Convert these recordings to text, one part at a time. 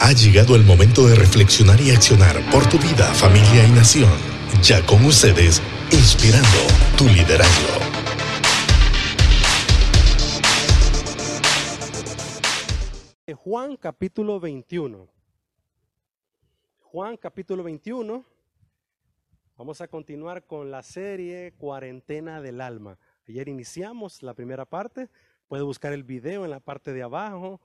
Ha llegado el momento de reflexionar y accionar por tu vida, familia y nación. Ya con ustedes, inspirando tu liderazgo. Juan capítulo 21. Juan capítulo 21. Vamos a continuar con la serie Cuarentena del Alma. Ayer iniciamos la primera parte. Puede buscar el video en la parte de abajo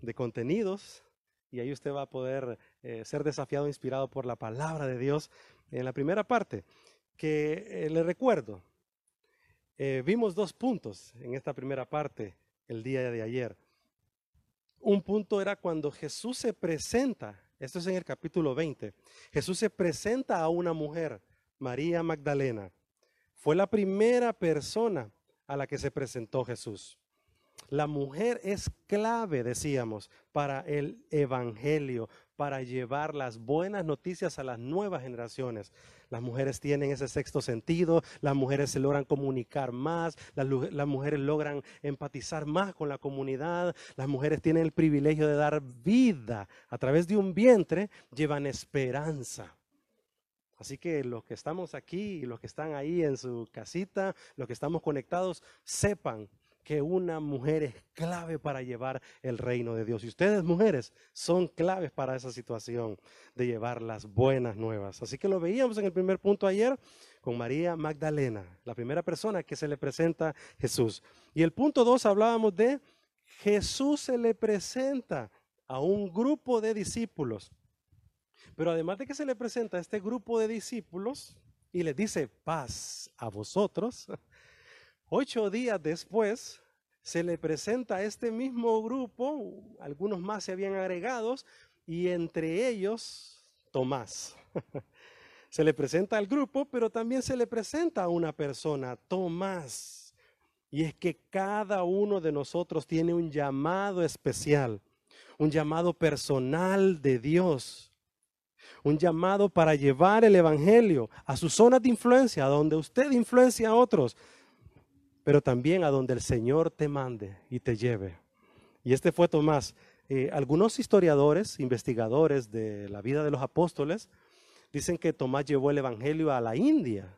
de contenidos y ahí usted va a poder eh, ser desafiado, inspirado por la palabra de Dios en la primera parte. Que eh, le recuerdo, eh, vimos dos puntos en esta primera parte el día de ayer. Un punto era cuando Jesús se presenta, esto es en el capítulo 20, Jesús se presenta a una mujer, María Magdalena. Fue la primera persona a la que se presentó Jesús. La mujer es clave, decíamos, para el Evangelio, para llevar las buenas noticias a las nuevas generaciones. Las mujeres tienen ese sexto sentido, las mujeres se logran comunicar más, las, mujeres logran empatizar más con la comunidad, las mujeres tienen el privilegio de dar vida a través de un vientre, llevan esperanza. Así que los que estamos aquí los que están ahí en su casita, los que estamos conectados, sepan que una mujer es clave para llevar el reino de Dios. Y ustedes, mujeres, son claves para esa situación de llevar las buenas nuevas. Así que lo veíamos en el primer punto ayer con María Magdalena, la primera persona que se le presenta Jesús. Y el punto dos hablábamos de Jesús se le presenta a un grupo de discípulos. Pero además de que se le presenta a este grupo de discípulos y les dice paz a vosotros, Ocho días después se le presenta a este mismo grupo, algunos más se habían agregados, y entre ellos Tomás. se le presenta al grupo, pero también se le presenta a una persona, Tomás. Y es que cada uno de nosotros tiene un llamado especial, un llamado personal de Dios, un llamado para llevar el Evangelio a sus zonas de influencia, donde usted influencia a otros, pero también a donde el Señor te mande y te lleve. Y este fue Tomás. Eh, algunos historiadores, investigadores de la vida de los apóstoles, dicen que Tomás llevó el Evangelio a la India.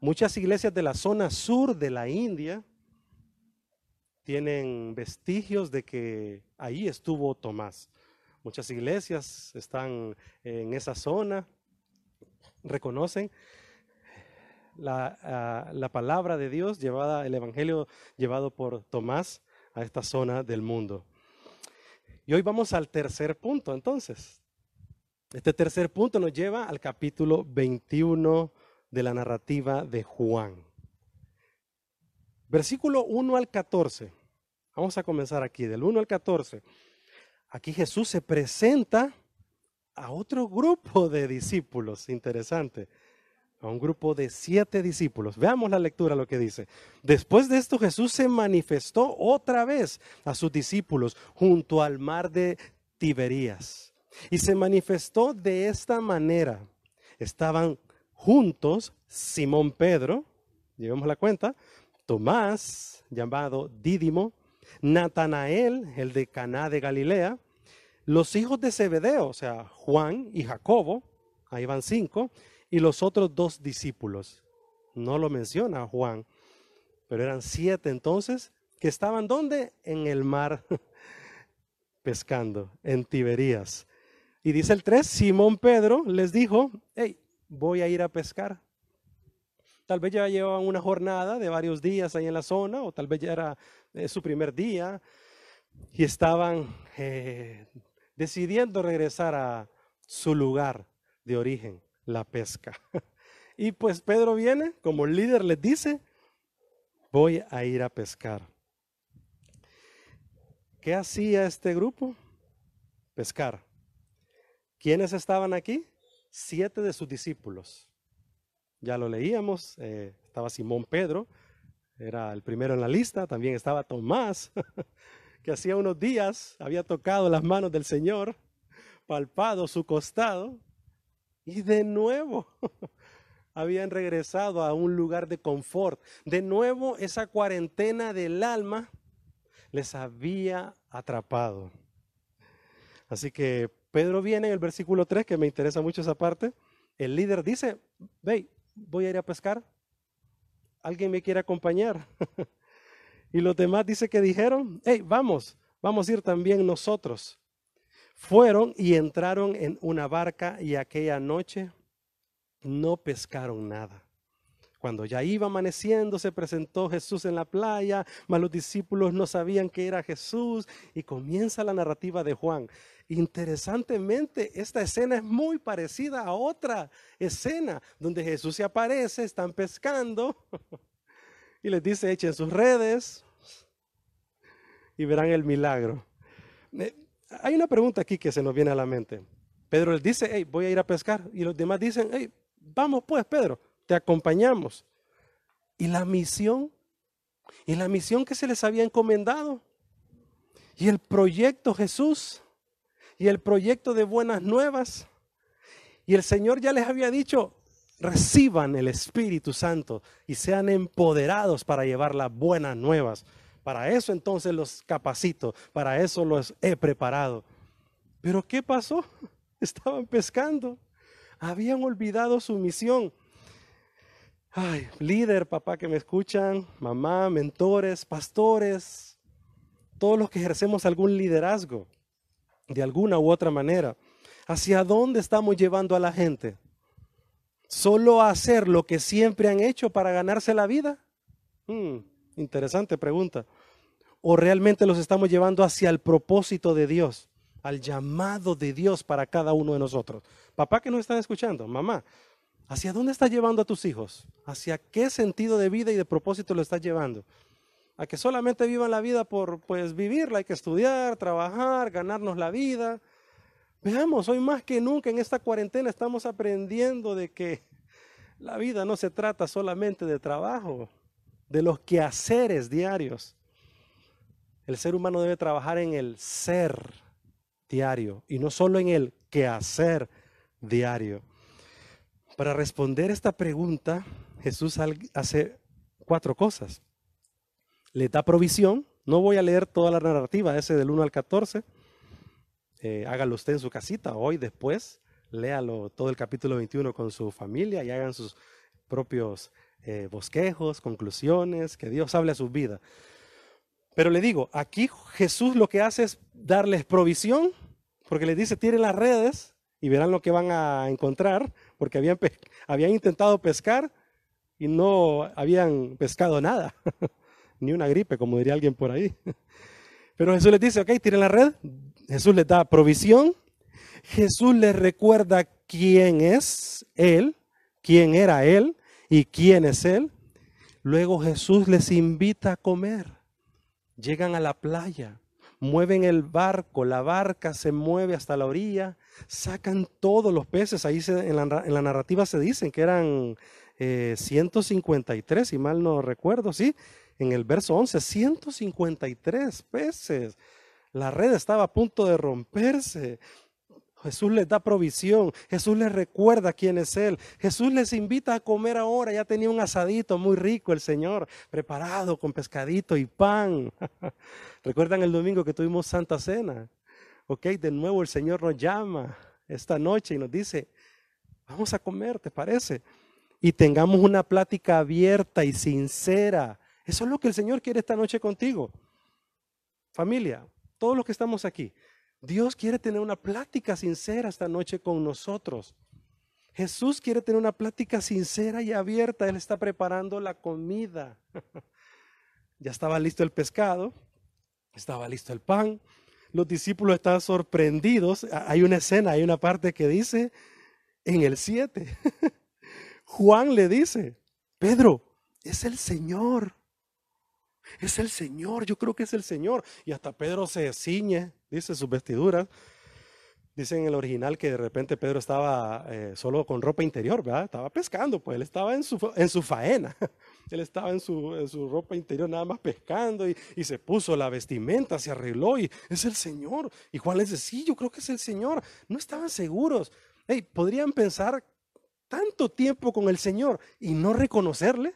Muchas iglesias de la zona sur de la India tienen vestigios de que ahí estuvo Tomás. Muchas iglesias están en esa zona, reconocen la, la, palabra de Dios llevada, el Evangelio llevado por Tomás a esta zona del mundo. Y hoy vamos al tercer punto, entonces. Este tercer punto nos lleva al capítulo 21 de la narrativa de Juan. Versículo 1 al 14. Vamos a comenzar aquí, del 1 al 14. Aquí Jesús se presenta a otro grupo de discípulos, interesante a un grupo de siete discípulos. Veamos la lectura, lo que dice. Después de esto Jesús se manifestó otra vez a sus discípulos junto al mar de Tiberías. Y se manifestó de esta manera. Estaban juntos Simón Pedro, llevemos la cuenta, Tomás, llamado Dídimo, Natanael, el de Caná de Galilea, los hijos de Zebedeo, o sea, Juan y Jacobo, ahí van cinco, y los otros dos discípulos. No lo menciona Juan, pero eran siete entonces que estaban donde? En el mar pescando, en Tiberías. Y dice el 3, Simón Pedro les dijo, hey, voy a ir a pescar. Tal vez ya llevaban una jornada de varios días ahí en la zona, o tal vez ya era eh, su primer día, y estaban eh, decidiendo regresar a su lugar de origen la pesca. Y pues Pedro viene, como líder les dice, voy a ir a pescar. ¿Qué hacía este grupo? Pescar. ¿Quiénes estaban aquí? Siete de sus discípulos. Ya lo leíamos, eh, estaba Simón Pedro, era el primero en la lista, también estaba Tomás, que hacía unos días había tocado las manos del Señor, palpado su costado, y de nuevo habían regresado a un lugar de confort. De nuevo esa cuarentena del alma les había atrapado. Así que Pedro viene en el versículo 3, que me interesa mucho esa parte. El líder dice, ve, voy a ir a pescar. ¿Alguien me quiere acompañar? y los demás dice que dijeron, hey, vamos, vamos a ir también nosotros. Fueron y entraron en una barca y aquella noche no pescaron nada. Cuando ya iba amaneciendo, se presentó Jesús en la playa, mas los discípulos no sabían que era Jesús y comienza la narrativa de Juan. Interesantemente, esta escena es muy parecida a otra escena donde Jesús se aparece, están pescando y les dice, echen sus redes y verán el milagro. Hay una pregunta aquí que se nos viene a la mente. Pedro les dice, hey, voy a ir a pescar. Y los demás dicen, hey, vamos pues, Pedro te acompañamos. ¿Y la misión? ¿Y la misión que se les había encomendado? ¿Y el proyecto Jesús? ¿Y el proyecto de buenas nuevas? Y el Señor ya les había dicho, reciban el Espíritu Santo y sean empoderados para llevar las buenas nuevas. Para eso entonces los capacito, para eso los he preparado. Pero ¿qué pasó? Estaban pescando, habían olvidado su misión. Ay, líder, papá que me escuchan, mamá, mentores, pastores, todos los que ejercemos algún liderazgo de alguna u otra manera. ¿Hacia dónde estamos llevando a la gente? ¿Solo a hacer lo que siempre han hecho para ganarse la vida? Hmm, interesante pregunta. ¿O realmente los estamos llevando hacia el propósito de Dios, al llamado de Dios para cada uno de nosotros? Papá que nos están escuchando, mamá, ¿Hacia dónde estás llevando a tus hijos? ¿Hacia qué sentido de vida y de propósito lo estás llevando? A que solamente vivan la vida por pues vivirla, hay que estudiar, trabajar, ganarnos la vida. Veamos, hoy más que nunca en esta cuarentena estamos aprendiendo de que la vida no se trata solamente de trabajo, de los quehaceres diarios. El ser humano debe trabajar en el ser diario y no solo en el quehacer diario. Para responder esta pregunta, Jesús hace cuatro cosas. Le da provisión. No voy a leer toda la narrativa, ese del 1 al 14. Eh, hágalo usted en su casita, hoy, después. Léalo todo el capítulo 21 con su familia y hagan sus propios eh, bosquejos, conclusiones, que Dios hable a su vida. Pero le digo, aquí Jesús lo que hace es darles provisión, porque les dice, tiren las redes y verán lo que van a encontrar porque habían, habían intentado pescar y no habían pescado nada, ni una gripe, como diría alguien por ahí. Pero Jesús les dice, ok, tiren la red, Jesús les da provisión, Jesús les recuerda quién es Él, quién era Él y quién es Él. Luego Jesús les invita a comer. Llegan a la playa, mueven el barco, la barca se mueve hasta la orilla, sacan todos los peces, ahí en, la, narrativa se dicen que eran 153, eh, si mal no recuerdo, ¿sí? En el verso 11, 153 peces. La red estaba a punto de romperse. Jesús les da provisión, Jesús les recuerda quién es Él, Jesús les invita a comer ahora, ya tenía un asadito muy rico el Señor, preparado con pescadito y pan. ¿Recuerdan el domingo que tuvimos Santa Cena? Ok, de nuevo el Señor nos llama esta noche y nos dice, vamos a comer, ¿te parece? Y tengamos una plática abierta y sincera. Eso es lo que el Señor quiere esta noche contigo. Familia, todos los que estamos aquí, Dios quiere tener una plática sincera esta noche con nosotros. Jesús quiere tener una plática sincera y abierta. Él está preparando la comida. ya estaba listo el pescado, estaba listo el pan. Los discípulos están sorprendidos. Hay una escena, hay una parte que dice en el 7. Juan le dice, Pedro, es el Señor. Es el Señor, yo creo que es el Señor. Y hasta Pedro se ciñe, dice sus vestiduras. Dice en el original que de repente Pedro estaba eh, solo con ropa interior, ¿verdad? Estaba pescando, pues él estaba en su, en su faena. Él estaba en su, en su ropa interior nada más pescando y, y, se puso la vestimenta, se arregló y es el Señor. Y Juan les dice, sí, yo creo que es el Señor. No estaban seguros. Hey, ¿Podrían pensar tanto tiempo con el Señor y no reconocerle?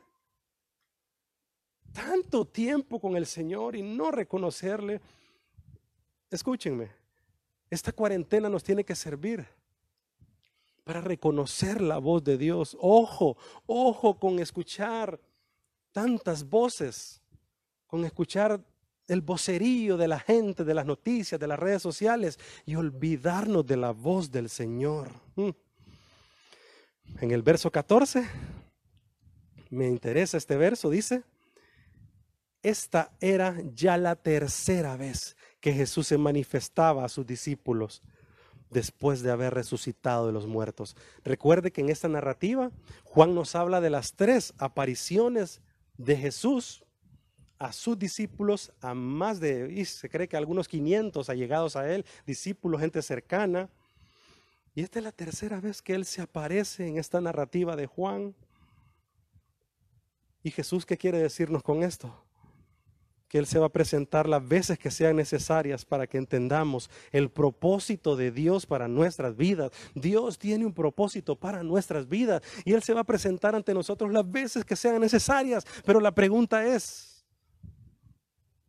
Tanto tiempo con el Señor y no reconocerle. Escúchenme, Esta cuarentena nos tiene que servir para reconocer la voz de Dios. Ojo, ojo con escuchar tantas voces, con escuchar el vocerío de la gente, de las noticias, de las redes sociales y olvidarnos de la voz del Señor. Mm. En el verso 14, me interesa este verso, dice, esta era ya la tercera vez que Jesús se manifestaba a sus discípulos después de haber resucitado de los muertos. Recuerde que en esta narrativa Juan nos habla de las tres apariciones de Jesús a sus discípulos, a más de, y se cree que algunos 500 allegados a él, discípulos, gente cercana. Y esta es la tercera vez que él se aparece en esta narrativa de Juan. ¿Y Jesús qué quiere decirnos con esto? Que Él se va a presentar las veces que sean necesarias para que entendamos el propósito de Dios para nuestras vidas. Dios tiene un propósito para nuestras vidas y Él se va a presentar ante nosotros las veces que sean necesarias. Pero la pregunta es,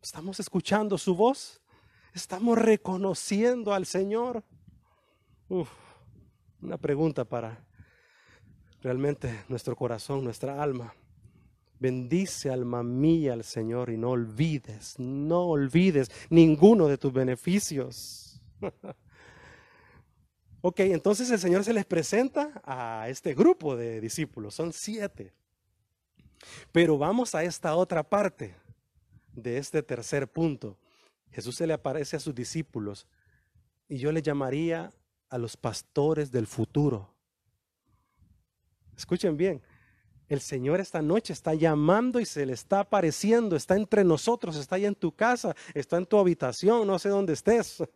¿estamos escuchando su voz? ¿Estamos reconociendo al Señor? una pregunta para realmente nuestro corazón, nuestra alma. Bendice alma mía al Señor y no olvides, no olvides ninguno de tus beneficios. ok, entonces el Señor se les presenta a este grupo de discípulos, son siete. Pero vamos a esta otra parte de este tercer punto. Jesús se le aparece a sus discípulos y yo le llamaría a los pastores del futuro. Escuchen bien, el Señor esta noche está llamando y se le está apareciendo, está entre nosotros, está ahí en tu casa, está en tu habitación, no sé dónde estés.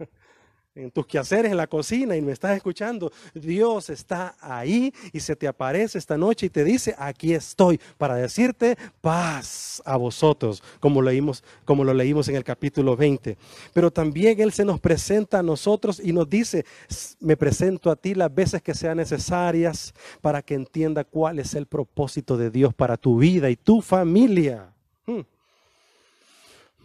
en tus quehaceres en la cocina y me estás escuchando, Dios está ahí y se te aparece esta noche y te dice, aquí estoy para decirte paz a vosotros, como, leímos, como lo leímos en el capítulo 20. Pero también Él se nos presenta a nosotros y nos dice, me presento a ti las veces que sean necesarias para que entienda cuál es el propósito de Dios para tu vida y tu familia. Hmm.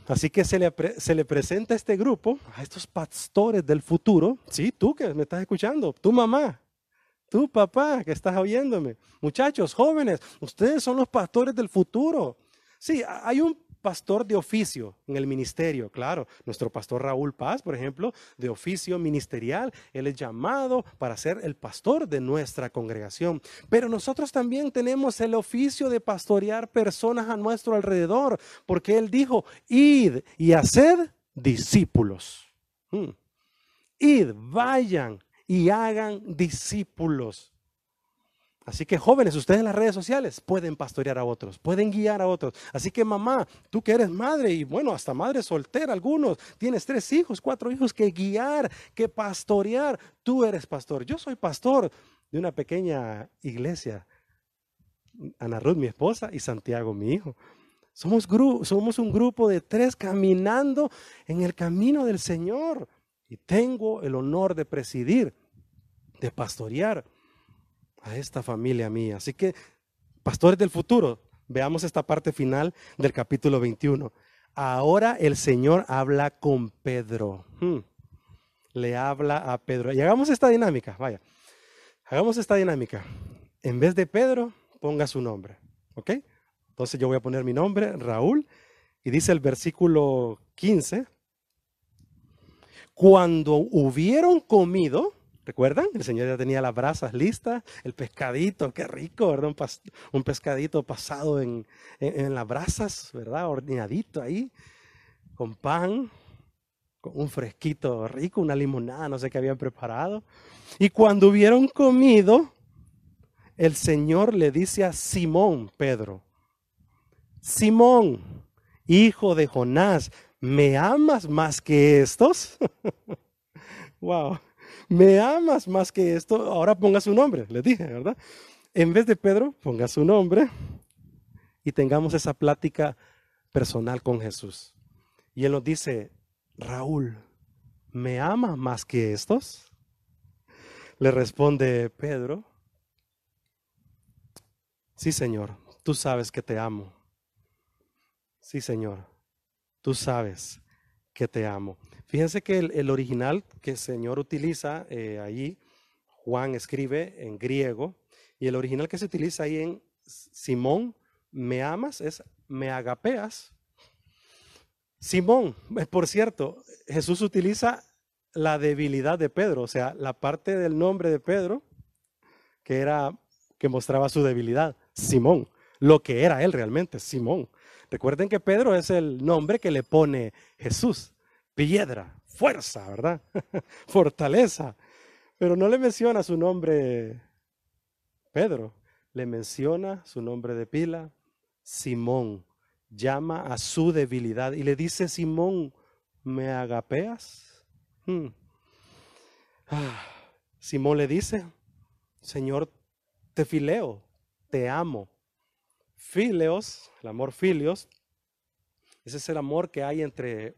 Así que se le, se le presenta a este grupo, a estos pastores del futuro, sí, tú que me estás escuchando, tu mamá, tu papá que estás oyéndome, muchachos, jóvenes, ustedes son los pastores del futuro. Sí, hay un pastor de oficio en el ministerio, claro. Nuestro pastor Raúl Paz, por ejemplo, de oficio ministerial, él es llamado para ser el pastor de nuestra congregación. Pero nosotros también tenemos el oficio de pastorear personas a nuestro alrededor, porque él dijo, id y haced discípulos. Hmm. Id, vayan y hagan discípulos. Así que jóvenes, ustedes en las redes sociales pueden pastorear a otros, pueden guiar a otros. Así que mamá, tú que eres madre y bueno, hasta madre soltera algunos, tienes tres hijos, cuatro hijos que guiar, que pastorear. Tú eres pastor, yo soy pastor de una pequeña iglesia. Ana Ruth, mi esposa, y Santiago, mi hijo. Somos, somos un grupo de tres caminando en el camino del Señor. Y tengo el honor de presidir, de pastorear a esta familia mía. Así que, pastores del futuro, veamos esta parte final del capítulo 21. Ahora el Señor habla con Pedro. Hmm. Le habla a Pedro. Y hagamos esta dinámica, vaya. Hagamos esta dinámica. En vez de Pedro, ponga su nombre. ¿Ok? Entonces yo voy a poner mi nombre, Raúl. Y dice el versículo 15. Cuando hubieron comido, ¿Recuerdan? El Señor ya tenía las brasas listas, el pescadito, qué rico, ¿verdad? Un, pescadito pasado en, las brasas, ¿verdad? Horneadito ahí, con pan, con un fresquito rico, una limonada, no sé qué habían preparado. Y cuando hubieron comido, el Señor le dice a Simón, Pedro, Simón, hijo de Jonás, ¿me amas más que estos? wow. ¿Me amas más que esto? Ahora ponga su nombre, le dije, ¿verdad? En vez de Pedro, ponga su nombre y tengamos esa plática personal con Jesús. Y él nos dice, Raúl, ¿me amas más que estos? Le responde Pedro, sí Señor, tú sabes que te amo. Sí Señor, tú sabes que te amo. Fíjense que el, original que el Señor utiliza eh, ahí, Juan escribe en griego, y el original que se utiliza ahí en Simón, me amas, es me agapeas. Simón, eh, por cierto, Jesús utiliza la debilidad de Pedro, o sea, la parte del nombre de Pedro que era que mostraba su debilidad, Simón, lo que era él realmente, Simón. Recuerden que Pedro es el nombre que le pone Jesús, piedra, fuerza, ¿verdad? Fortaleza. Pero no le menciona su nombre Pedro, le menciona su nombre de pila, Simón. Llama a su debilidad y le dice, Simón, ¿me agapeas? Hmm. Ah, Simón le dice, Señor, te fileo, te amo. Fileos, el amor filios, ese es el amor que hay entre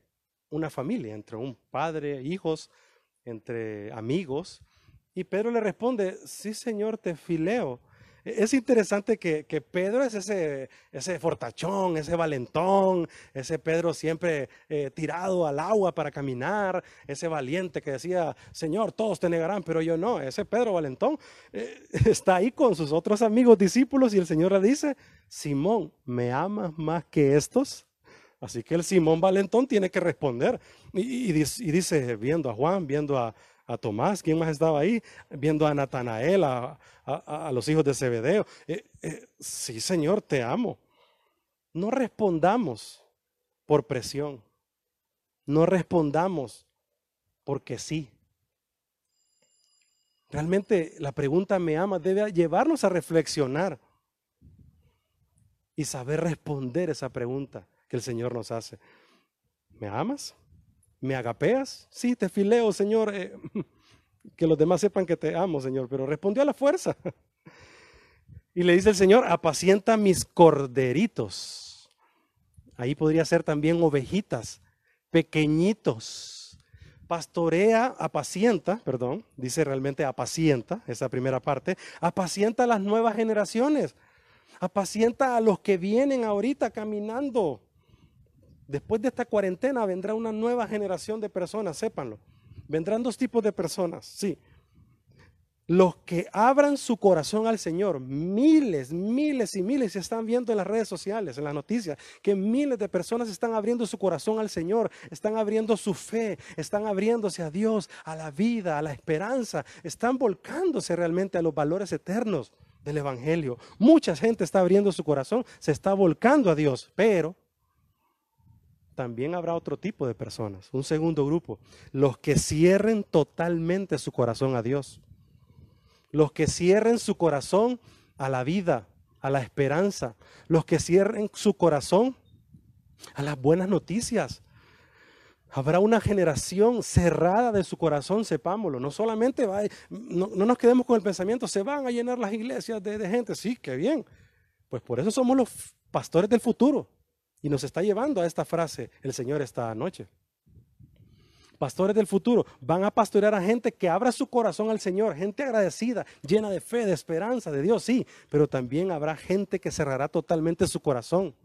una familia, entre un padre, hijos, entre amigos. Y Pedro le responde, sí Señor, te fileo. Es interesante que, Pedro es ese, ese fortachón, ese valentón, ese Pedro siempre eh, tirado al agua para caminar, ese valiente que decía, Señor, todos te negarán, pero yo no. Ese Pedro valentón eh, está ahí con sus otros amigos discípulos y el Señor le dice, Simón, ¿me amas más que estos? Así que el Simón Valentón tiene que responder. y dice, viendo a Juan, viendo a, a Tomás, ¿quién más estaba ahí? Viendo a Natanael, a, los hijos de Zebedeo. Eh, eh, sí, Señor, te amo. No respondamos por presión. No respondamos porque sí. Realmente la pregunta me ama debe llevarnos a reflexionar y saber responder esa pregunta que el Señor nos hace. ¿Me amas? ¿Me agapeas? Sí, te fileo, Señor. Eh, que los demás sepan que te amo, Señor. Pero respondió a la fuerza. Y le dice el Señor, apacienta mis corderitos. Ahí podría ser también ovejitas, pequeñitos. Pastorea, apacienta, perdón, dice realmente apacienta, esa primera parte, apacienta a las nuevas generaciones, apacienta a los que vienen ahorita caminando. Después de esta cuarentena vendrá una nueva generación de personas, sépanlo. Vendrán dos tipos de personas, sí. Los que abran su corazón al Señor, miles, miles y miles se están viendo en las redes sociales, en las noticias, que miles de personas están abriendo su corazón al Señor, están abriendo su fe, están abriéndose a Dios, a la vida, a la esperanza, están volcándose realmente a los valores eternos del Evangelio. Mucha gente está abriendo su corazón, se está volcando a Dios, pero también habrá otro tipo de personas, un segundo grupo, los que cierren totalmente su corazón a Dios, los que cierren su corazón a la vida, a la esperanza, los que cierren su corazón a las buenas noticias. Habrá una generación cerrada de su corazón, sepámoslo. No solamente va, no, nos quedemos con el pensamiento, se van a llenar las iglesias de, de gente. Sí, qué bien. Pues por eso somos los pastores del futuro. Y nos está llevando a esta frase el Señor esta noche. Pastores del futuro van a pastorear a gente que abra su corazón al Señor, gente agradecida, llena de fe, de esperanza, de Dios, sí, pero también habrá gente que cerrará totalmente su corazón.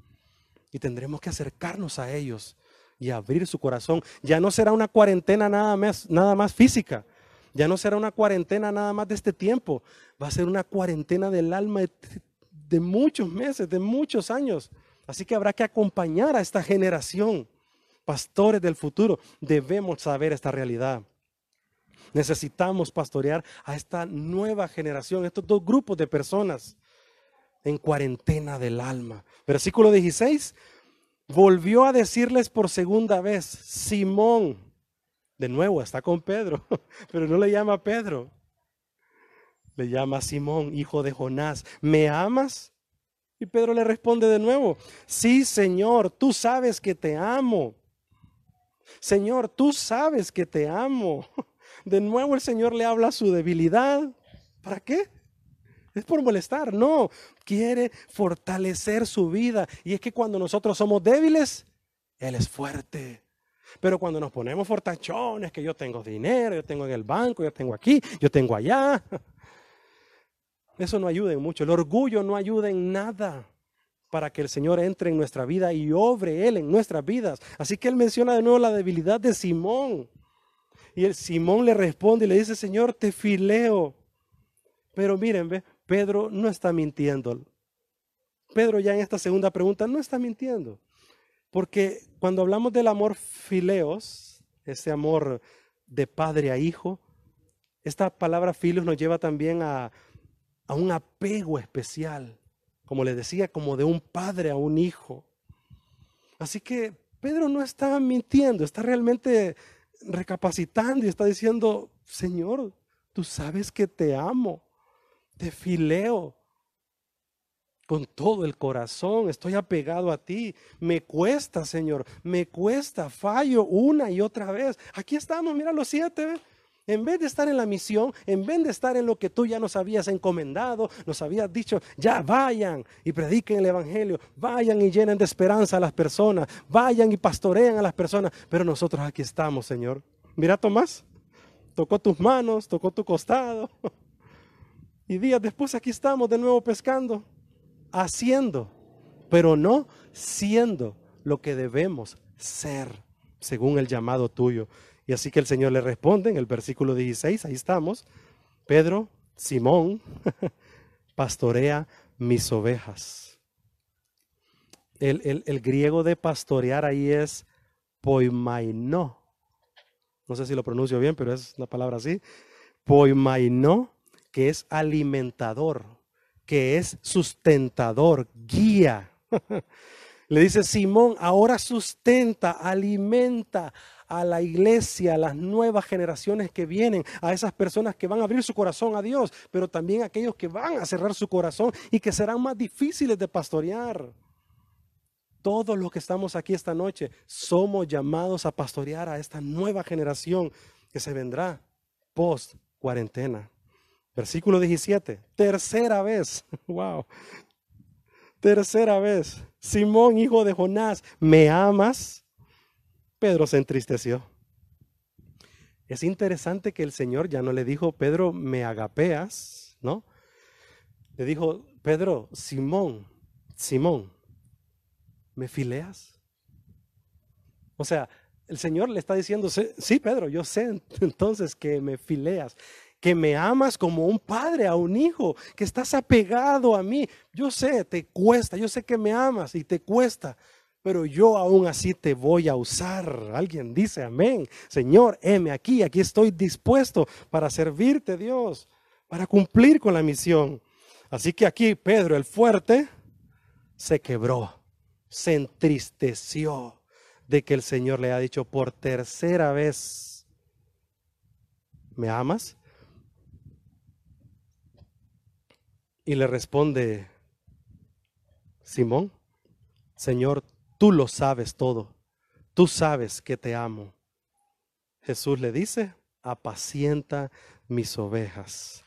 Y tendremos que acercarnos a ellos y abrir su corazón. Ya no será una cuarentena nada más, nada más física, ya no será una cuarentena nada más de este tiempo, va a ser una cuarentena del alma de muchos meses, de muchos años. Así que habrá que acompañar a esta generación. Pastores del futuro, debemos saber esta realidad. Necesitamos pastorear a esta nueva generación, estos dos grupos de personas en cuarentena del alma. Versículo 16, volvió a decirles por segunda vez, Simón, de nuevo está con Pedro, pero no le llama Pedro, le llama Simón, hijo de Jonás, ¿me amas? Y Pedro le responde de nuevo, sí Señor, tú sabes que te amo. Señor, tú sabes que te amo. De nuevo el Señor le habla su debilidad. ¿Para qué? Es por molestar. No, quiere fortalecer su vida. Y es que cuando nosotros somos débiles, Él es fuerte. Pero cuando nos ponemos fortachones, que yo tengo dinero, yo tengo en el banco, yo tengo aquí, yo tengo allá, eso no ayuda en mucho. El orgullo no ayuda en nada. para que el Señor entre en nuestra vida y obre Él en nuestras vidas. Así que Él menciona de nuevo la debilidad de Simón. Y el Simón le responde y le dice, Señor, te fileo. Pero miren, ve, Pedro no está mintiendo. Pedro ya en esta segunda pregunta no está mintiendo. Porque cuando hablamos del amor fileos, ese amor de padre a hijo, esta palabra filos nos lleva también a, a un apego especial, como les decía, como de un padre a un hijo. Así que Pedro no está mintiendo, está realmente recapacitando y está diciendo, Señor, tú sabes que te amo, te fileo, con todo el corazón, estoy apegado a ti. Me cuesta, Señor, me cuesta, fallo una y otra vez. Aquí estamos, mira los siete. En vez de estar en la misión, en vez de estar en lo que tú ya nos habías encomendado, nos habías dicho, ya vayan y prediquen el Evangelio, vayan y llenen de esperanza a las personas, vayan y pastorean a las personas. Pero nosotros aquí estamos, Señor. Mira, Tomás, tocó tus manos, tocó tu costado. Y días después aquí estamos de nuevo pescando haciendo, pero no siendo lo que debemos ser según el llamado tuyo. Y así que el Señor le responde en el versículo 16, ahí estamos, Pedro, Simón, pastorea mis ovejas. El, el, griego de pastorear ahí es poimaino. No sé si lo pronuncio bien, pero es una palabra así. Poimaino, que es alimentador que es sustentador, guía. Le dice Simón, ahora sustenta, alimenta a la iglesia, a las nuevas generaciones que vienen, a esas personas que van a abrir su corazón a Dios, pero también a aquellos que van a cerrar su corazón y que serán más difíciles de pastorear. Todos los que estamos aquí esta noche somos llamados a pastorear a esta nueva generación que se vendrá post cuarentena. Versículo 17, tercera vez, wow, tercera vez, Simón, hijo de Jonás, ¿me amas? Pedro se entristeció. Es interesante que el Señor ya no le dijo, Pedro, me agapeas, ¿no? Le dijo, Pedro, Simón, Simón, ¿me fileas? O sea, el Señor le está diciendo, sí, Pedro, yo sé entonces que me fileas, que me amas como un padre a un hijo, que estás apegado a mí. Yo sé, te cuesta, yo sé que me amas y te cuesta, pero yo aún así te voy a usar. Alguien dice, amén. Señor, heme aquí, aquí estoy dispuesto para servirte, Dios, para cumplir con la misión. Así que aquí Pedro el fuerte se quebró, se entristeció de que el Señor le ha dicho por tercera vez, ¿me amas? Y le responde Simón, Señor, tú lo sabes todo, tú sabes que te amo. Jesús le dice, apacienta mis ovejas.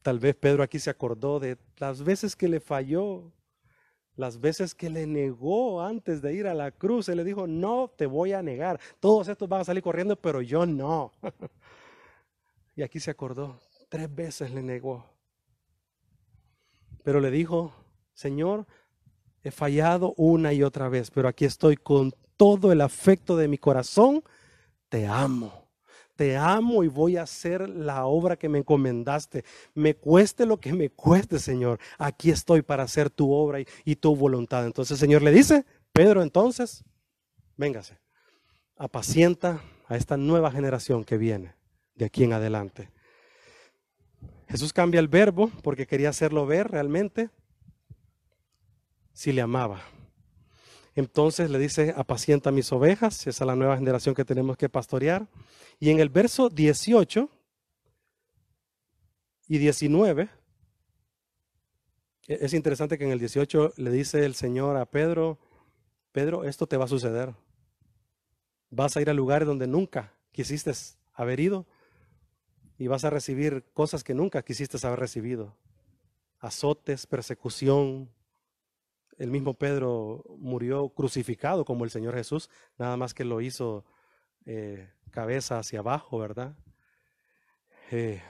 Tal vez Pedro aquí se acordó de las veces que le falló, las veces que le negó antes de ir a la cruz. Él le dijo, no te voy a negar. Todos estos van a salir corriendo, pero yo no. y aquí se acordó, tres veces le negó. Pero le dijo, Señor, he fallado una y otra vez, pero aquí estoy con todo el afecto de mi corazón. Te amo, te amo y voy a hacer la obra que me encomendaste. Me cueste lo que me cueste, Señor. Aquí estoy para hacer tu obra y, tu voluntad. Entonces el Señor le dice, Pedro, entonces, véngase, apacienta a esta nueva generación que viene de aquí en adelante. Jesús cambia el verbo porque quería hacerlo ver realmente si le amaba. Entonces le dice, apacienta mis ovejas, esa es la nueva generación que tenemos que pastorear. Y en el verso 18 y 19, e-, es interesante que en el 18 le dice el Señor a Pedro, Pedro, esto te va a suceder. Vas a ir a lugares donde nunca quisiste haber ido y vas a recibir cosas que nunca quisiste haber recibido. Azotes, persecución. El mismo Pedro murió crucificado como el Señor Jesús, nada más que lo hizo eh, cabeza hacia abajo, ¿verdad? Eh,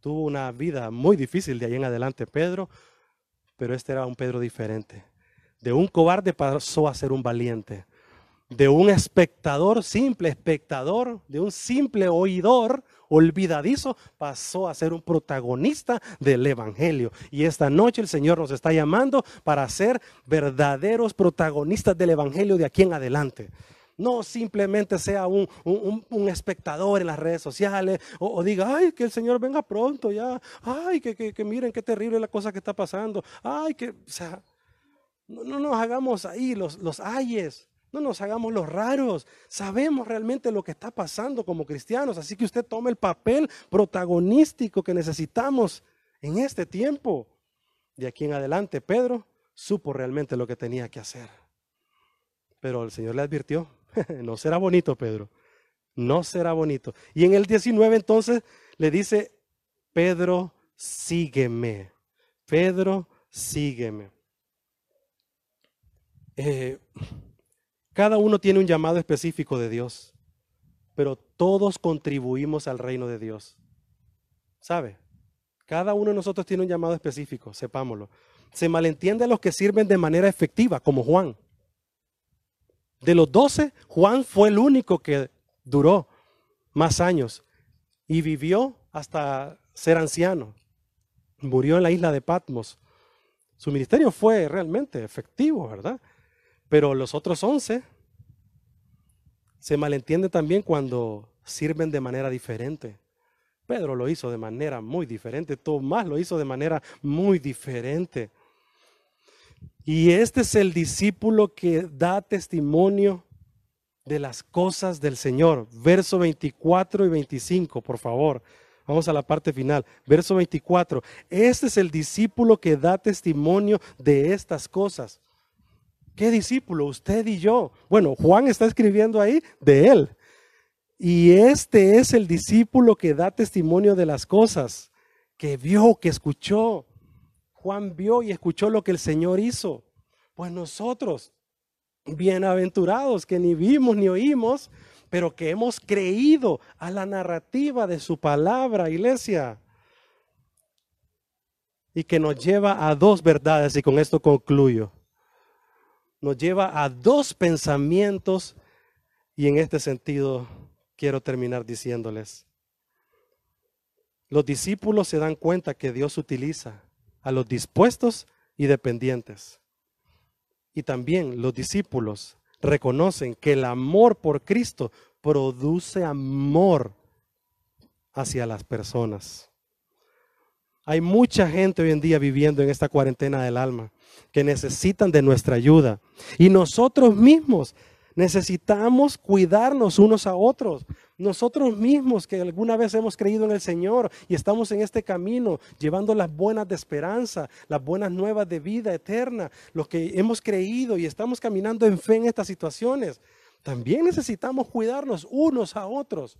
tuvo una vida muy difícil de ahí en adelante Pedro, pero este era un Pedro diferente. De un cobarde pasó a ser un valiente. De un espectador, simple espectador, de un simple oidor, olvidadizo, pasó a ser un protagonista del Evangelio. Y esta noche el Señor nos está llamando para ser verdaderos protagonistas del Evangelio de aquí en adelante. No simplemente sea un, espectador en las redes sociales o, diga, ay, que el Señor venga pronto ya. Ay, que, miren qué terrible la cosa que está pasando. Ay, que, o sea, no, nos hagamos ahí los, los ayes. No nos hagamos los raros. Sabemos realmente lo que está pasando como cristianos. Así que usted tome el papel protagonístico que necesitamos en este tiempo. De aquí en adelante, Pedro supo realmente lo que tenía que hacer. Pero el Señor le advirtió, no será bonito, Pedro. No será bonito. Y en el 19 entonces le dice, Pedro, sígueme. Pedro, sígueme. Eh, cada uno tiene un llamado específico de Dios, pero todos contribuimos al reino de Dios. ¿Sabe? Cada uno de nosotros tiene un llamado específico, sepámoslo. Se malentiende a los que sirven de manera efectiva, como Juan. De los doce, Juan fue el único que duró más años y vivió hasta ser anciano. Murió en la isla de Patmos. Su ministerio fue realmente efectivo, ¿verdad? Pero los otros once se malentiende también cuando sirven de manera diferente. Pedro lo hizo de manera muy diferente, Tomás lo hizo de manera muy diferente. Y este es el discípulo que da testimonio de las cosas del Señor. Verso 24 y 25, por favor. Vamos a la parte final. Verso 24. Este es el discípulo que da testimonio de estas cosas. ¿Qué discípulo? Usted y yo. Bueno, Juan está escribiendo ahí de él. Y este es el discípulo que da testimonio de las cosas, que vio, que escuchó. Juan vio y escuchó lo que el Señor hizo. Pues nosotros, bienaventurados, que ni vimos ni oímos, pero que hemos creído a la narrativa de su palabra, iglesia. Y que nos lleva a dos verdades, y con esto concluyo nos lleva a dos pensamientos y en este sentido quiero terminar diciéndoles, los discípulos se dan cuenta que Dios utiliza a los dispuestos y dependientes. Y también los discípulos reconocen que el amor por Cristo produce amor hacia las personas. Hay mucha gente hoy en día viviendo en esta cuarentena del alma que necesitan de nuestra ayuda. Y nosotros mismos necesitamos cuidarnos unos a otros. Nosotros mismos que alguna vez hemos creído en el Señor y estamos en este camino llevando las buenas de esperanza, las buenas nuevas de vida eterna, los que hemos creído y estamos caminando en fe en estas situaciones, también necesitamos cuidarnos unos a otros.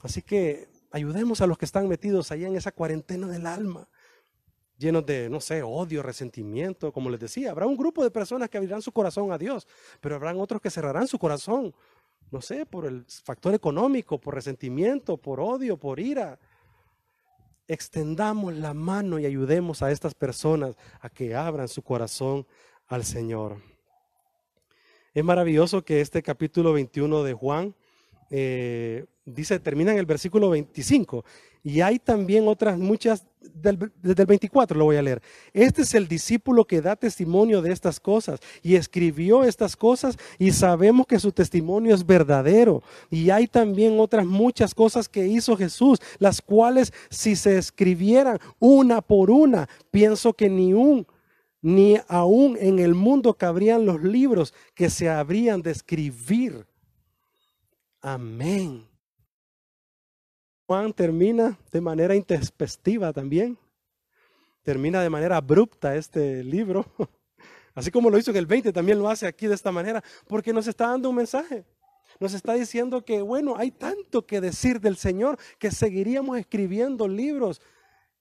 Así que ayudemos a los que están metidos allá en esa cuarentena del alma llenos de, no sé, odio, resentimiento, como les decía. Habrá un grupo de personas que abrirán su corazón a Dios, pero habrán otros que cerrarán su corazón, no sé, por el factor económico, por resentimiento, por odio, por ira. Extendamos la mano y ayudemos a estas personas a que abran su corazón al Señor. Es maravilloso que este capítulo 21 de Juan eh, dice, termina en el versículo 25. Y hay también otras muchas, desde el 24 lo voy a leer. Este es el discípulo que da testimonio de estas cosas y escribió estas cosas y sabemos que su testimonio es verdadero. Y hay también otras muchas cosas que hizo Jesús, las cuales si se escribieran una por una, pienso que ni un ni aún en el mundo cabrían los libros que se habrían de escribir. Amén. Juan termina de manera intempestiva también. Termina de manera abrupta este libro. Así como lo hizo en el 20, también lo hace aquí de esta manera, porque nos está dando un mensaje. Nos está diciendo que, bueno, hay tanto que decir del Señor que seguiríamos escribiendo libros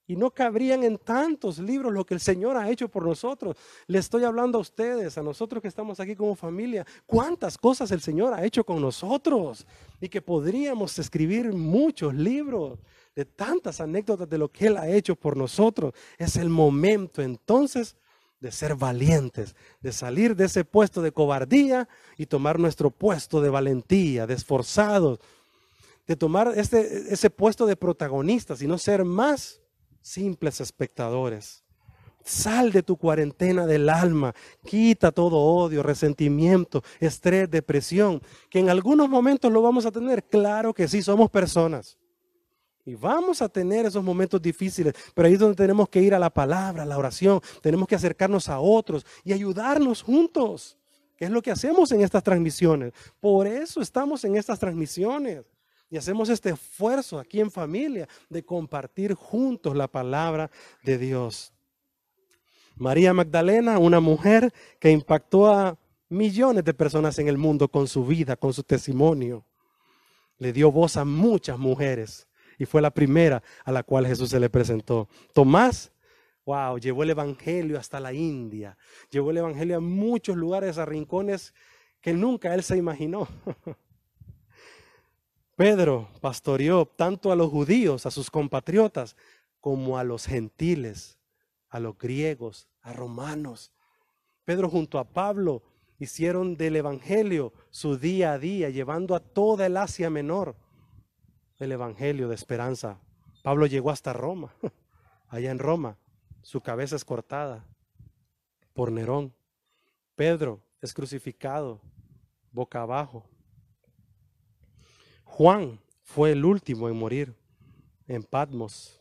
y no cabrían en tantos libros lo que el Señor ha hecho por nosotros. Le estoy hablando a ustedes, a nosotros que estamos aquí como familia, cuántas cosas el Señor ha hecho con nosotros y que podríamos escribir muchos libros de tantas anécdotas de lo que Él ha hecho por nosotros. Es el momento entonces de ser valientes, de salir de ese puesto de cobardía y tomar nuestro puesto de valentía, de esforzados, de tomar este, ese puesto de protagonistas y no ser más simples espectadores. Sal de tu cuarentena del alma, quita todo odio, resentimiento, estrés, depresión, que en algunos momentos lo vamos a tener. Claro que sí, somos personas. Y vamos a tener esos momentos difíciles, pero ahí es donde tenemos que ir a la palabra, a la oración, tenemos que acercarnos a otros y ayudarnos juntos, que es lo que hacemos en estas transmisiones. Por eso estamos en estas transmisiones y hacemos este esfuerzo aquí en familia de compartir juntos la palabra de Dios. María Magdalena, una mujer que impactó a millones de personas en el mundo con su vida, con su testimonio. Le dio voz a muchas mujeres y fue la primera a la cual Jesús se le presentó. Tomás, wow, llevó el Evangelio hasta la India, llevó el Evangelio a muchos lugares, a rincones que nunca él se imaginó. Pedro pastoreó tanto a los judíos, a sus compatriotas, como a los gentiles a los griegos, a romanos. Pedro junto a Pablo hicieron del Evangelio su día a día, llevando a toda el Asia Menor el Evangelio de esperanza. Pablo llegó hasta Roma, allá en Roma, su cabeza es cortada por Nerón. Pedro es crucificado boca abajo. Juan fue el último en morir en Patmos,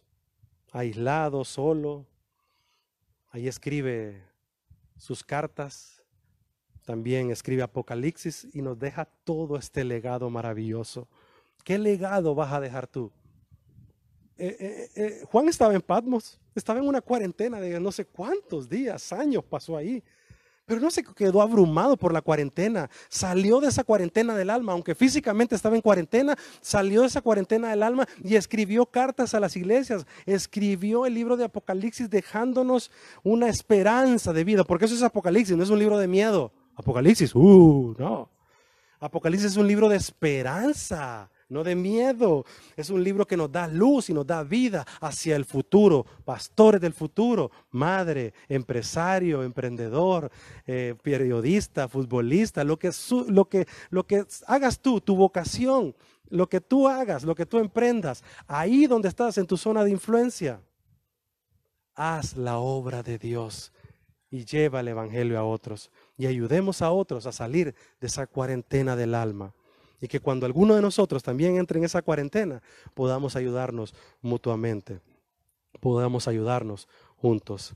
aislado, solo, Ahí escribe sus cartas, también escribe Apocalipsis y nos deja todo este legado maravilloso. ¿Qué legado vas a dejar tú? Eh, eh, eh, Juan estaba en Patmos, estaba en una cuarentena de no sé cuántos días, años pasó ahí. Pero no se quedó abrumado por la cuarentena. Salió de esa cuarentena del alma, aunque físicamente estaba en cuarentena, salió de esa cuarentena del alma y escribió cartas a las iglesias. Escribió el libro de Apocalipsis dejándonos una esperanza de vida. Porque eso es Apocalipsis, no es un libro de miedo. Apocalipsis, uh, no. Apocalipsis es un libro de esperanza no de miedo. Es un libro que nos da luz y nos da vida hacia el futuro. Pastores del futuro, madre, empresario, emprendedor, eh, periodista, futbolista, lo que, lo, que, lo que hagas tú, tu vocación, lo que tú hagas, lo que tú emprendas, ahí donde estás en tu zona de influencia, haz la obra de Dios y lleva el Evangelio a otros y ayudemos a otros a salir de esa cuarentena del alma y que cuando alguno de nosotros también entre en esa cuarentena, podamos ayudarnos mutuamente, podamos ayudarnos juntos.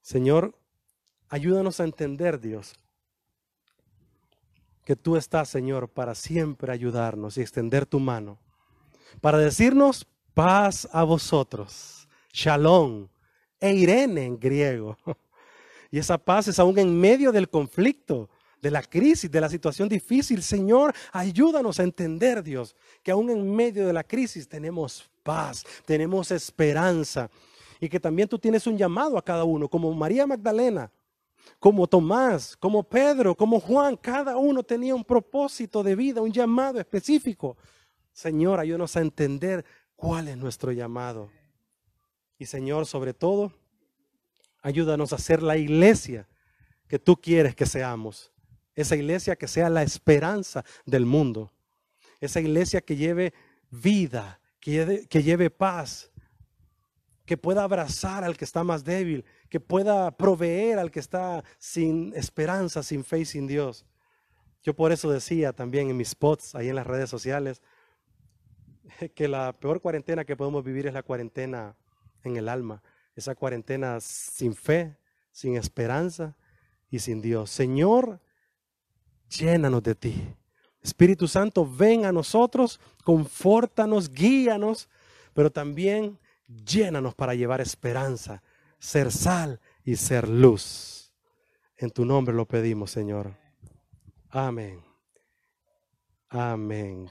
Señor, ayúdanos a entender, Dios, que tú estás, Señor, para siempre ayudarnos y extender tu mano, para decirnos paz a vosotros, shalom, e irene en griego. Y esa paz es aún en medio del conflicto, de la crisis, de la situación difícil. Señor, ayúdanos a entender, Dios, que aún en medio de la crisis tenemos paz, tenemos esperanza y que también tú tienes un llamado a cada uno, como María Magdalena, como Tomás, como Pedro, como Juan, cada uno tenía un propósito de vida, un llamado específico. Señor, ayúdanos a entender cuál es nuestro llamado. Y Señor, sobre todo, ayúdanos a ser la iglesia que tú quieres que seamos. Esa iglesia que sea la esperanza del mundo. Esa iglesia que lleve vida, que lleve, paz, que pueda abrazar al que está más débil, que pueda proveer al que está sin esperanza, sin fe y sin Dios. Yo por eso decía también en mis spots, ahí en las redes sociales, que la peor cuarentena que podemos vivir es la cuarentena en el alma, esa cuarentena sin fe, sin esperanza y sin Dios. Señor, llénanos de ti. Espíritu Santo, ven a nosotros, confórtanos, guíanos, pero también llénanos para llevar esperanza, ser sal y ser luz. En tu nombre lo pedimos, Señor. Amén. Amén.